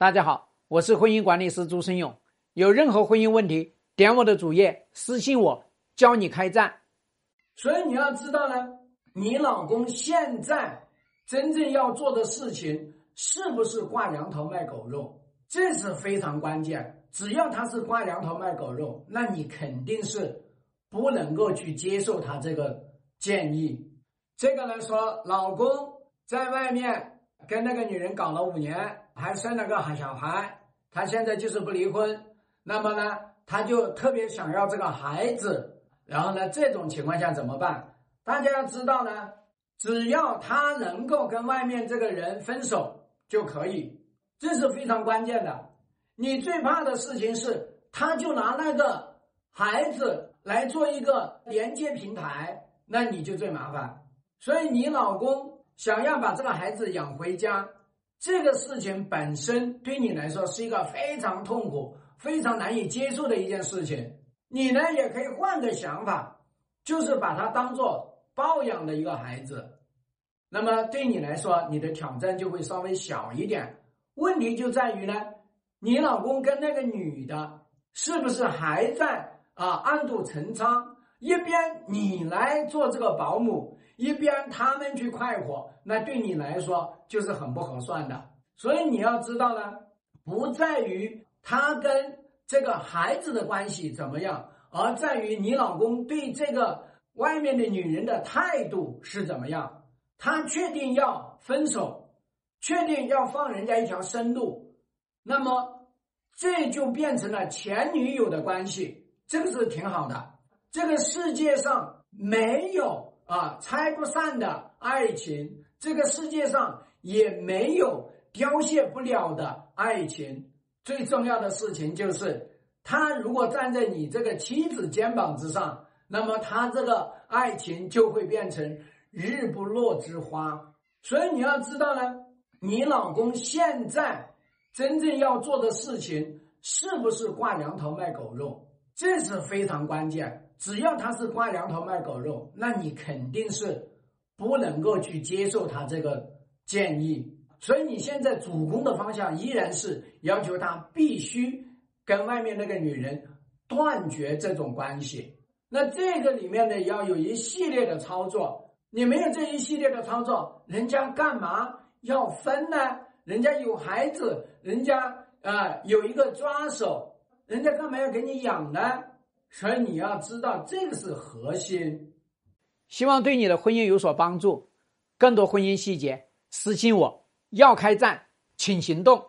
大家好，我是婚姻管理师朱生勇。有任何婚姻问题，点我的主页私信我，教你开战。所以你要知道呢，你老公现在真正要做的事情是不是挂羊头卖狗肉，这是非常关键。只要他是挂羊头卖狗肉，那你肯定是不能够去接受他这个建议。这个来说，老公在外面跟那个女人搞了五年。还生了个孩小孩，他现在就是不离婚，那么呢，他就特别想要这个孩子，然后呢，这种情况下怎么办？大家要知道呢，只要他能够跟外面这个人分手就可以，这是非常关键的。你最怕的事情是，他就拿那个孩子来做一个连接平台，那你就最麻烦。所以你老公想要把这个孩子养回家。这个事情本身对你来说是一个非常痛苦、非常难以接受的一件事情。你呢也可以换个想法，就是把它当做抱养的一个孩子。那么对你来说，你的挑战就会稍微小一点。问题就在于呢，你老公跟那个女的是不是还在啊暗度陈仓？一边你来做这个保姆。一边他们去快活，那对你来说就是很不合算的。所以你要知道呢，不在于他跟这个孩子的关系怎么样，而在于你老公对这个外面的女人的态度是怎么样。他确定要分手，确定要放人家一条生路，那么这就变成了前女友的关系，这个是挺好的。这个世界上没有。啊，拆不散的爱情，这个世界上也没有凋谢不了的爱情。最重要的事情就是，他如果站在你这个妻子肩膀之上，那么他这个爱情就会变成日不落之花。所以你要知道呢，你老公现在真正要做的事情，是不是挂羊头卖狗肉？这是非常关键。只要他是挂羊头卖狗肉，那你肯定是不能够去接受他这个建议。所以你现在主攻的方向依然是要求他必须跟外面那个女人断绝这种关系。那这个里面呢，要有一系列的操作。你没有这一系列的操作，人家干嘛要分呢？人家有孩子，人家啊有一个抓手，人家干嘛要给你养呢？所以你要知道，这个是核心。希望对你的婚姻有所帮助。更多婚姻细节，私信我。要开战，请行动。